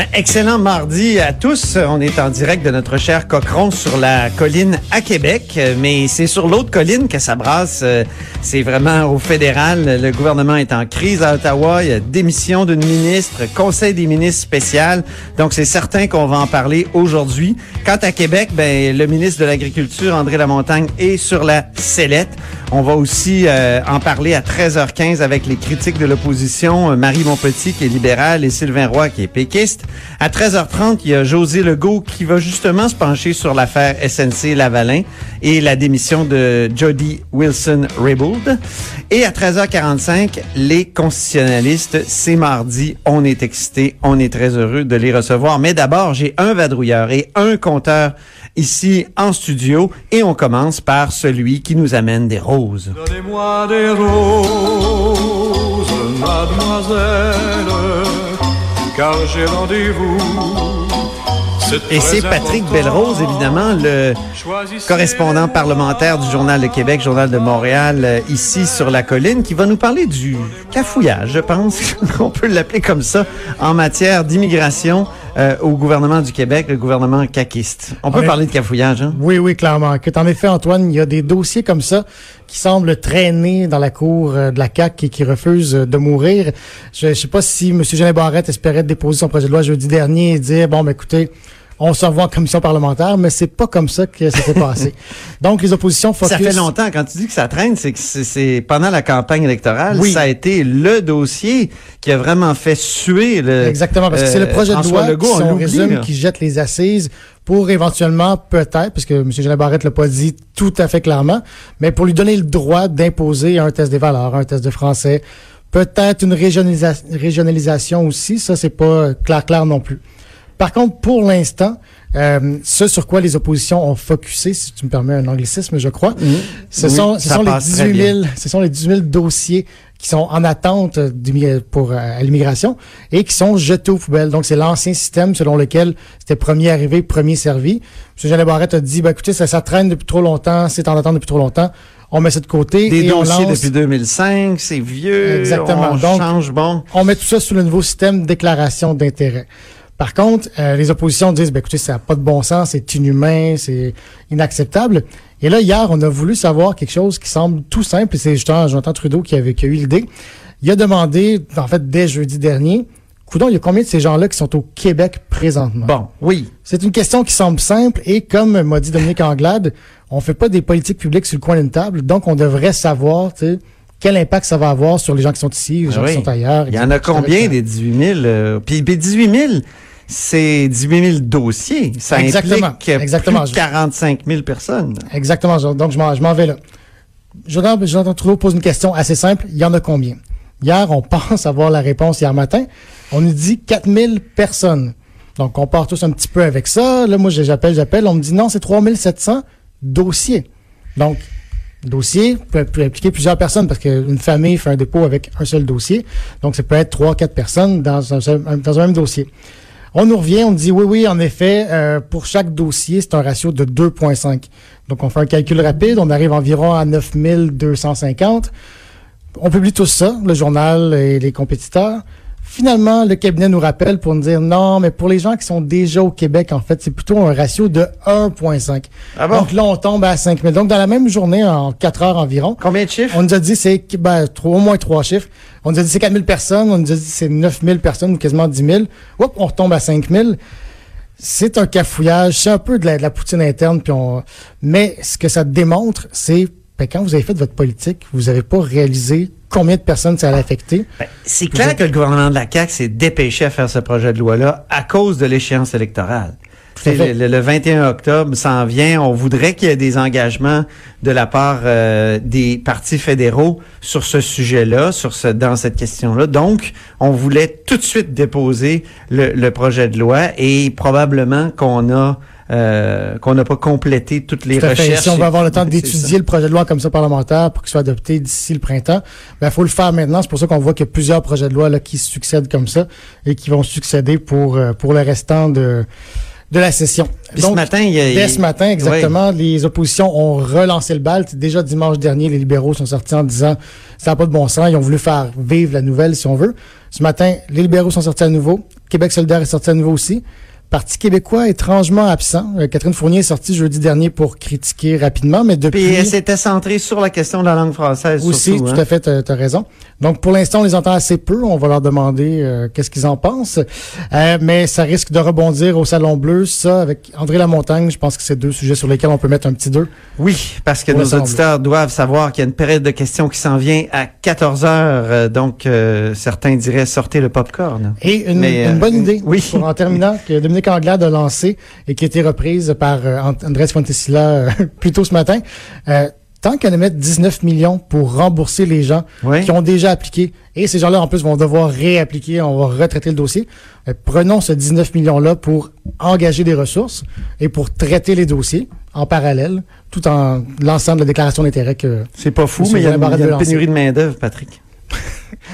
Ben, excellent mardi à tous. On est en direct de notre cher Cochron sur la colline à Québec, mais c'est sur l'autre colline que ça brasse. Euh, C'est vraiment au fédéral. Le gouvernement est en crise à Ottawa. Il y a démission d'une ministre, conseil des ministres spécial. Donc c'est certain qu'on va en parler aujourd'hui. Quant à Québec, ben le ministre de l'Agriculture, André Lamontagne, est sur la sellette. On va aussi euh, en parler à 13h15 avec les critiques de l'opposition, euh, Marie Montpetit qui est libérale et Sylvain Roy qui est péquiste. À 13h30, il y a José Legault qui va justement se pencher sur l'affaire SNC Lavalin et la démission de Jody Wilson-Raybould. Et à 13h45, les constitutionnalistes, c'est mardi, on est excités, on est très heureux de les recevoir. Mais d'abord, j'ai un vadrouilleur et un compteur ici en studio et on commence par celui qui nous amène des roses. Donnez-moi des roses, mademoiselle, car j'ai rendez-vous. Et c'est Patrick Belrose, évidemment, le correspondant parlementaire du Journal de Québec, Journal de Montréal, euh, ici sur la colline, qui va nous parler du cafouillage, je pense qu'on peut l'appeler comme ça, en matière d'immigration euh, au gouvernement du Québec, le gouvernement caquiste. On peut parler de cafouillage, hein? Oui, oui, clairement. Que, en effet, Antoine, il y a des dossiers comme ça qui semblent traîner dans la cour euh, de la CAQ et qui refusent euh, de mourir. Je ne sais pas si M. Jeannet Barrette espérait déposer son projet de loi jeudi dernier et dire, bon, ben, écoutez, on se revoit en commission parlementaire, mais c'est pas comme ça que ça s'est passé. Donc, les oppositions focus... Ça fait longtemps. Quand tu dis que ça traîne, c'est que c'est- pendant la campagne électorale, Oui. ça a été le dossier qui a vraiment fait suer le. Exactement, parce que c'est le euh, projet de loi Legault, qui, on résume, là. qui jette les assises pour éventuellement, peut-être, parce que M. Jeannet Barrette l'a pas dit tout à fait clairement, mais pour lui donner le droit d'imposer un test des valeurs, un test de français, peut-être une régionalisa- régionalisation aussi, ça c'est pas clair clair non plus. Par contre, pour l'instant, euh, ce sur quoi les oppositions ont focusé, si tu me permets un anglicisme, je crois, ce Oui, sont, ce ça sont les passe très 18 000, bien. ce sont les 18 000 dossiers qui sont en attente pour euh, l'immigration et qui sont jetés aux poubelles. Donc, c'est l'ancien système selon lequel c'était premier arrivé, premier servi. M. Jeannet Barrette a dit, ben, écoutez, ça, ça traîne depuis trop longtemps, c'est en attente depuis trop longtemps. On met ça de côté Des et on dossiers lance, depuis 2005, c'est vieux. Exactement. On Donc, change, bon. on met tout ça sous le nouveau système de déclaration d'intérêt. Par contre, euh, les oppositions disent, ben, écoutez, ça n'a pas de bon sens, c'est inhumain, c'est inacceptable. Et là, hier, on a voulu savoir quelque chose qui semble tout simple, et c'est justement Jonathan Trudeau qui, avait, qui a eu l'idée. Il a demandé, en fait, dès jeudi dernier, Coudon, il y a combien de ces gens-là qui sont au Québec présentement? Bon, oui. C'est une question qui semble simple et comme m'a dit Dominique Anglade, on fait pas des politiques publiques sur le coin d'une table, donc on devrait savoir, tu sais, quel impact ça va avoir sur les gens qui sont ici, les gens Ah oui. qui sont ailleurs. Il y en a combien des 18 000? euh, puis, puis 18 000, c'est 18 000 dossiers. Ça Exactement. implique Exactement. plus de 45 000 personnes. Exactement. Donc, je m'en, je m'en vais là. Jonathan, Jonathan Trudeau pose une question assez simple. Il y en a combien? Hier, on pense avoir la réponse hier matin. On nous dit 4000 personnes. Donc, on part tous un petit peu avec ça. Là, moi, j'appelle, j'appelle. On me dit non, c'est 3700 dossiers. Donc, dossier peut, peut impliquer plusieurs personnes parce qu'une famille fait un dépôt avec un seul dossier. Donc, ça peut être trois, quatre personnes dans un, seul- dans un même dossier. On nous revient, on dit oui, oui, en effet, euh, pour chaque dossier, c'est un ratio de 2,5. Donc, on fait un calcul rapide, on arrive environ à 9250. On publie tout ça, le journal et les compétiteurs. Finalement, le cabinet nous rappelle pour nous dire non, mais pour les gens qui sont déjà au Québec, en fait, c'est plutôt un ratio de 1,5. Ah bon? Donc là, on tombe à 5 000. Donc, dans la même journée, en 4 heures environ, Combien de chiffres? on nous a dit c'est ben, au moins trois chiffres. On nous a dit c'est 4 000 personnes. On nous a dit c'est 9 000 personnes ou quasiment 10 000. Oups, on retombe à 5 000. C'est un cafouillage. C'est un peu de la, de la poutine interne. Puis on... Mais ce que ça démontre, c'est ben, quand vous avez fait votre politique, vous n'avez pas réalisé combien de personnes ça allait affecter. Ben, c'est clair que le gouvernement de la CAQ s'est dépêché à faire ce projet de loi-là à cause de l'échéance électorale. Le, le 21 octobre s'en vient. On voudrait qu'il y ait des engagements de la part euh, des partis fédéraux sur ce sujet-là, sur ce, dans cette question-là. Donc, on voulait tout de suite déposer le, le projet de loi et probablement qu'on a euh, qu'on n'a pas complété toutes les Tout à fait. recherches. Si on veut avoir le temps d'étudier le projet de loi comme ça parlementaire pour qu'il soit adopté d'ici le printemps, ben il faut le faire maintenant. C'est pour ça qu'on voit qu'il y a plusieurs projets de loi là, qui succèdent comme ça et qui vont succéder pour euh, pour le restant de de la session. Puis ce matin, il y a- dès ce matin, exactement, les oppositions ont relancé le bal. Déjà dimanche dernier, les libéraux sont sortis en disant ça n'a pas de bon sens. Ils ont voulu faire vivre la nouvelle, si on veut. Ce matin, les libéraux sont sortis à nouveau. Québec solidaire est sorti à nouveau aussi. Parti québécois étrangement absent. Euh, Catherine Fournier est sortie jeudi dernier pour critiquer rapidement, mais depuis... Puis elle s'était centrée sur la question de la langue française. Aussi, surtout, tout hein. à fait, tu as raison. Donc, pour l'instant, on les entend assez peu. On va leur demander euh, qu'est-ce qu'ils en pensent. Euh, mais ça risque de rebondir au Salon Bleu. Ça, avec André Lamontagne, je pense que c'est deux sujets sur lesquels on peut mettre un petit deux. Oui, parce que nos auditeurs doivent savoir qu'il y a une période de questions qui s'en vient à 14 heures. euh, donc, euh, certains diraient sortez le popcorn. Et une, Mais, euh, une bonne idée, oui. pour, en terminant, que Dominique Anglade a lancé et qui a été reprise par euh, And- Andrés Fontesilla euh, plus tôt ce matin. Euh, tant qu'elle mettre 19 millions pour rembourser les gens Oui. qui ont déjà appliqué, et ces gens-là, en plus, vont devoir réappliquer, on va retraiter le dossier, prenons ce 19 millions-là pour engager des ressources et pour traiter les dossiers en parallèle, tout en lançant de la déclaration d'intérêt que C'est pas fou, mais il y a, y a une pénurie de main-d'œuvre, Patrick.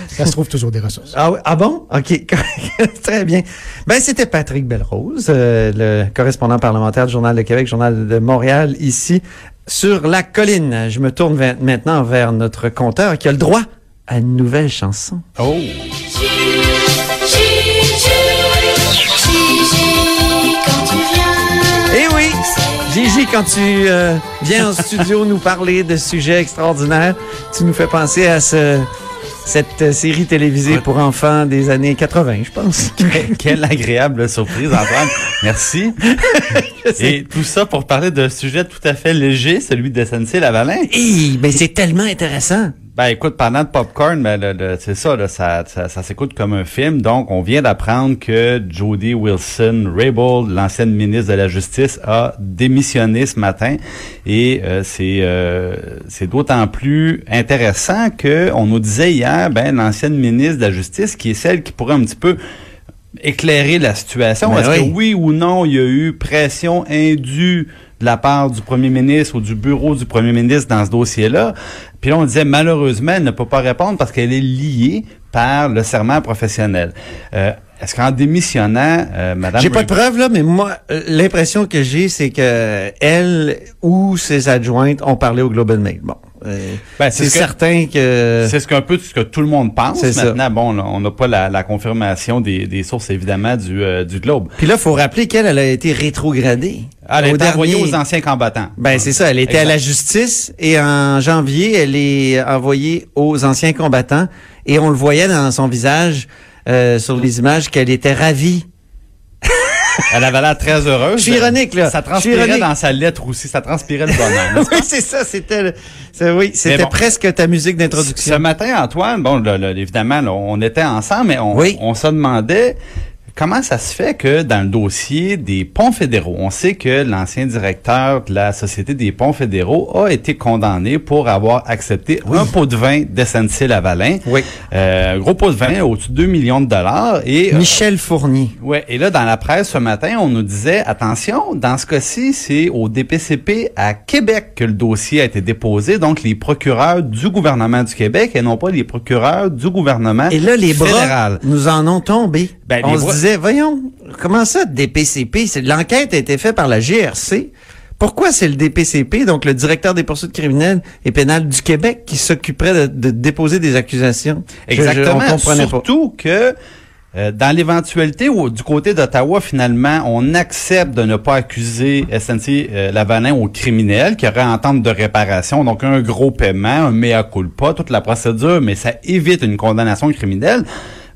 Ça se trouve toujours des ressources. Ah, oui? ah bon? OK. Très bien. Ben, c'était Patrick Belrose, euh, le correspondant parlementaire du Journal de Québec, Journal de Montréal, ici, sur la colline. Je me tourne maintenant vers notre compteur qui a le droit à une nouvelle chanson. Oh! Eh oui! Gigi, quand tu euh, viens en studio nous parler de sujets extraordinaires, tu nous fais penser à ce, cette euh, série télévisée pour enfants des années 80, je pense. Quelle- agréable surprise, Antoine. Merci. Et tout ça pour parler d'un sujet tout à fait léger, celui de SNC Lavalin. Hey, ben c'est tellement intéressant. Ben écoute, parlant de popcorn, ben, le- le- c'est ça, là, ça, ça, ça s'écoute comme un film. Donc, on vient d'apprendre que Jody Wilson-Raybould, l'ancienne ministre de la Justice, a démissionné ce matin. Et euh, c'est euh, c'est d'autant plus intéressant que on nous disait hier, ben l'ancienne ministre de la Justice, qui est celle qui pourrait un petit peu éclairer la situation? Ben Est-ce oui. que oui ou non, il y a eu pression indue de la part du premier ministre ou du bureau du premier ministre dans ce dossier-là? Puis là, on disait, malheureusement, elle ne peut pas répondre parce qu'elle est liée par le serment professionnel. Euh, Est-ce qu'en démissionnant, euh, Madame... J'ai pas de preuves là, mais moi euh, l'impression que j'ai c'est que elle ou ses adjointes ont parlé au Global Mail. Bon, Ben, c'est ce certain que C'est ce qu'un peu ce que tout le monde pense. Ça. Maintenant, bon, là, on n'a pas la, la confirmation des, des sources, évidemment, du, euh, du Globe. Puis là, faut rappeler qu'elle elle a été rétrogradée. Elle Au est envoyée aux anciens combattants. Ben c'est ça, elle était à la justice et en janvier, elle est envoyée aux anciens combattants et on le voyait dans son visage euh, sur les images qu'elle était ravie. Elle avait l'air très heureuse. Je suis ironique, là. Ça transpirait dans sa lettre aussi. Ça transpirait le bonheur. oui, c'est ça, c'était oui, c'était bon. presque ta musique Ce d'introduction. matin, Antoine, bon, là, là, évidemment, là, on était ensemble, mais on, Oui. on se demandait comment ça se fait que dans le dossier des ponts fédéraux, on sait que l'ancien directeur de la Société des ponts fédéraux a été condamné pour avoir accepté un pot de vin d'SNC Lavalin. Oui. Euh, gros pot de vin au-dessus de 2 millions de dollars. Et, euh, Michel Fournier. Ouais, et là, dans la presse ce matin, on nous disait, attention, dans ce cas-ci, c'est au DPCP à Québec que le dossier a été déposé, donc les procureurs du gouvernement du Québec et non pas les procureurs du gouvernement Et là, les bras fédéral. nous en ont tombé. Ben, On se bras- voyons, comment ça, DPCP? L'enquête a été faite par la GRC. Pourquoi c'est le DPCP, donc le directeur des poursuites criminelles et pénales du Québec, qui s'occuperait de, de déposer des accusations? Je- je- Exactement. on comprenait pas. Surtout que euh, dans l'éventualité où du côté d'Ottawa, finalement, on accepte de ne pas accuser SNC euh, Lavalin au criminel qui aurait entente de réparation, donc un gros paiement, un mea culpa, toute la procédure, mais ça évite une condamnation criminelle.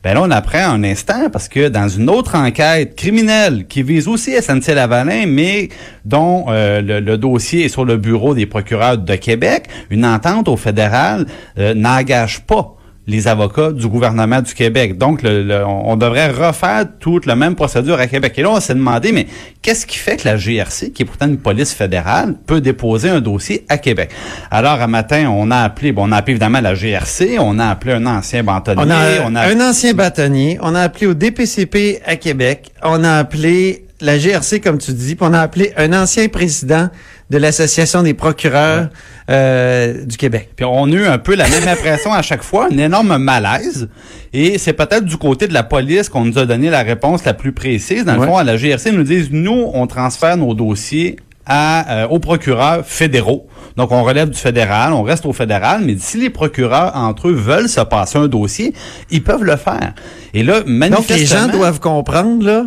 Ben là, on apprend un instant parce que dans une autre enquête criminelle qui vise aussi SNC Lavalin, mais dont euh, le, le dossier est sur le bureau des procureurs de Québec, une entente au fédéral euh, n'engage pas les avocats du gouvernement du Québec. Donc, le- le- on devrait refaire toute la même procédure à Québec. Et là, on s'est demandé, mais qu'est-ce qui fait que la GRC, qui est pourtant une police fédérale, peut déposer un dossier à Québec? Alors, un matin, on a appelé, bon, on a appelé évidemment la GRC, on a appelé un ancien bâtonnier, On a, on a un ancien bâtonnier, on a appelé au DPCP à Québec, on a appelé la GRC, comme tu dis, puis on a appelé un ancien président de l'Association des procureurs euh, du Québec. Puis on a eu un peu la même impression à chaque fois, un énorme malaise. Et c'est peut-être du côté de la police qu'on nous a donné la réponse la plus précise. Dans le Ouais. fond, à la GRC, ils nous disent, nous, on transfère nos dossiers à, euh, aux procureurs fédéraux. Donc, on relève du fédéral, on reste au fédéral, mais si les procureurs, entre eux, veulent se passer un dossier, ils peuvent le faire. Et là, Donc, manifestement... les gens doivent comprendre là,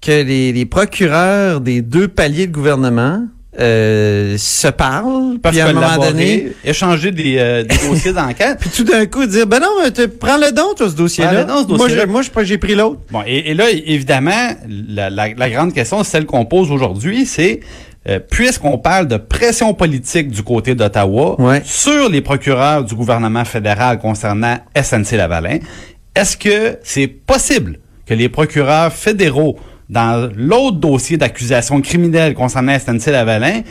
que les, les procureurs des deux paliers de gouvernement euh, se parlent, puis à un moment donné, échanger des, euh, des dossiers d'enquête. puis tout d'un coup dire, ben non, te- prends le don, toi, ce dossier-là. Don, ce Moi, je- moi, je- j'ai pris l'autre. Bon, et, et là, évidemment, la, la- la grande question, celle qu'on pose aujourd'hui, c'est euh, puisqu'on parle de pression politique du côté d'Ottawa Ouais. sur les procureurs du gouvernement fédéral concernant SNC-Lavalin, est-ce que c'est possible que les procureurs fédéraux, dans l'autre dossier d'accusation criminelle concernant SNC-Lavalin,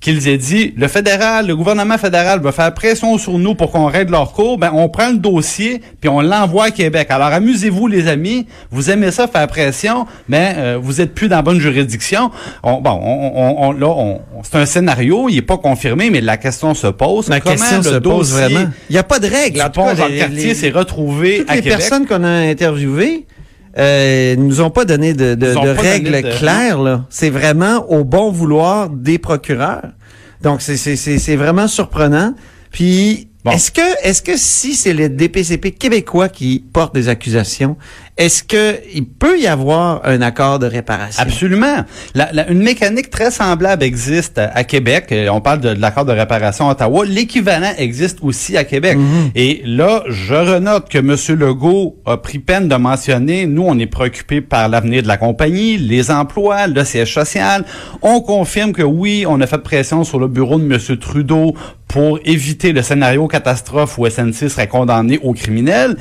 qu'ils aient dit, le fédéral, le gouvernement fédéral va faire pression sur nous pour qu'on règle leur cours, ben, on prend le dossier puis on l'envoie à Québec. Alors, amusez-vous, les amis. Vous aimez ça, faire pression, mais euh, vous êtes plus dans la bonne juridiction. On, bon, on, on- on- là, on, c'est un scénario, il est pas confirmé, mais la question se pose. Ma Comment question le se pose vraiment? Il n'y a pas de règle. du En tout pont cas, dans les- le quartier s'est retrouvé toutes à les Québec. personnes qu'on a interviewées euh, nous ont pas donné de, donné règles de- claires. là. C'est vraiment au bon vouloir des procureurs. Donc, c'est- c'est c'est- c'est vraiment surprenant. Puis, Bon. est-ce que, est-ce que si c'est le DPCP québécois qui porte des accusations, est-ce que il peut y avoir un accord de réparation? Absolument. La- la- une mécanique très semblable existe à, à Québec. Euh, On parle de, de l'accord de réparation à Ottawa. L'équivalent existe aussi à Québec. Et là, je renote que M. Legault a pris peine de mentionner, nous, on est préoccupés par l'avenir de la compagnie, les emplois, le siège social. On confirme que oui, on a fait pression sur le bureau de M. Trudeau pour éviter le scénario catastrophe où SNC serait condamné au criminel.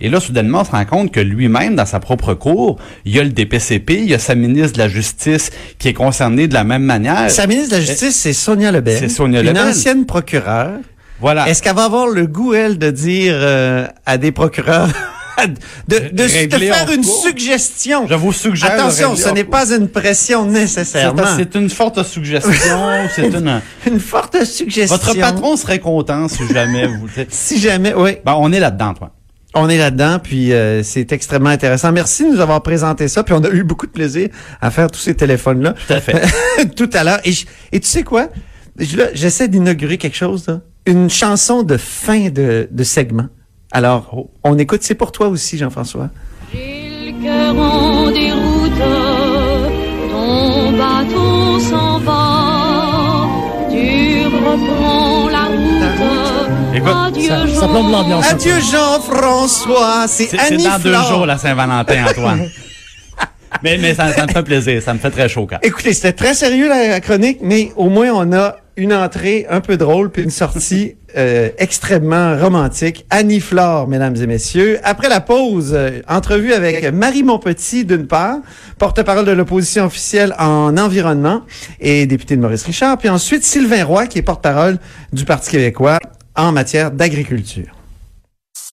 Et là, soudainement, on se rend compte que lui-même, dans sa propre cour, il y a le DPCP, il y a sa ministre de la Justice qui est concernée de la même manière. Sa ministre de la Justice, c'est Sonia Lebel. C'est Sonia Une Lebel. ancienne procureure. Voilà. Est-ce qu'elle va avoir le goût, elle, de dire euh, à des procureurs de, faire une cours. suggestion? Je vous suggère. Attention, ce n'est pas une pression nécessairement. C'est une forte suggestion. c'est une. Une forte suggestion. Votre patron serait content si jamais vous. Si jamais, oui. Bon, on est là-dedans, toi. On est là-dedans, puis euh, c'est extrêmement intéressant. Merci de nous avoir présenté ça, puis on a eu beaucoup de plaisir à faire tous ces téléphones-là. Tout à fait. Tout à l'heure. Et, tu sais quoi? J'essaie d'inaugurer quelque chose, là. Une chanson de fin de, de segment. Alors, Oh. on écoute. C'est pour toi aussi, Jean-François. J'ai le cœur en déroute, ton bateau s'en va, ça- ça Jean. plombe l'ambiance. Adieu, Jean-François. C'est C'est c'est Annie dans deux jours la Saint-Valentin, Antoine. mais mais ça, ça me fait plaisir. Ça me fait très chaud quand. Écoutez, c'était très sérieux la, la chronique, mais au moins on a une entrée un peu drôle puis une sortie euh, extrêmement romantique. Annie Flore, mesdames et messieurs. Après la pause, euh, entrevue avec Marie Montpetit d'une part, porte-parole de l'opposition officielle en environnement et député de Maurice Richard, puis ensuite Sylvain Roy qui est porte-parole du Parti québécois en matière d'agriculture.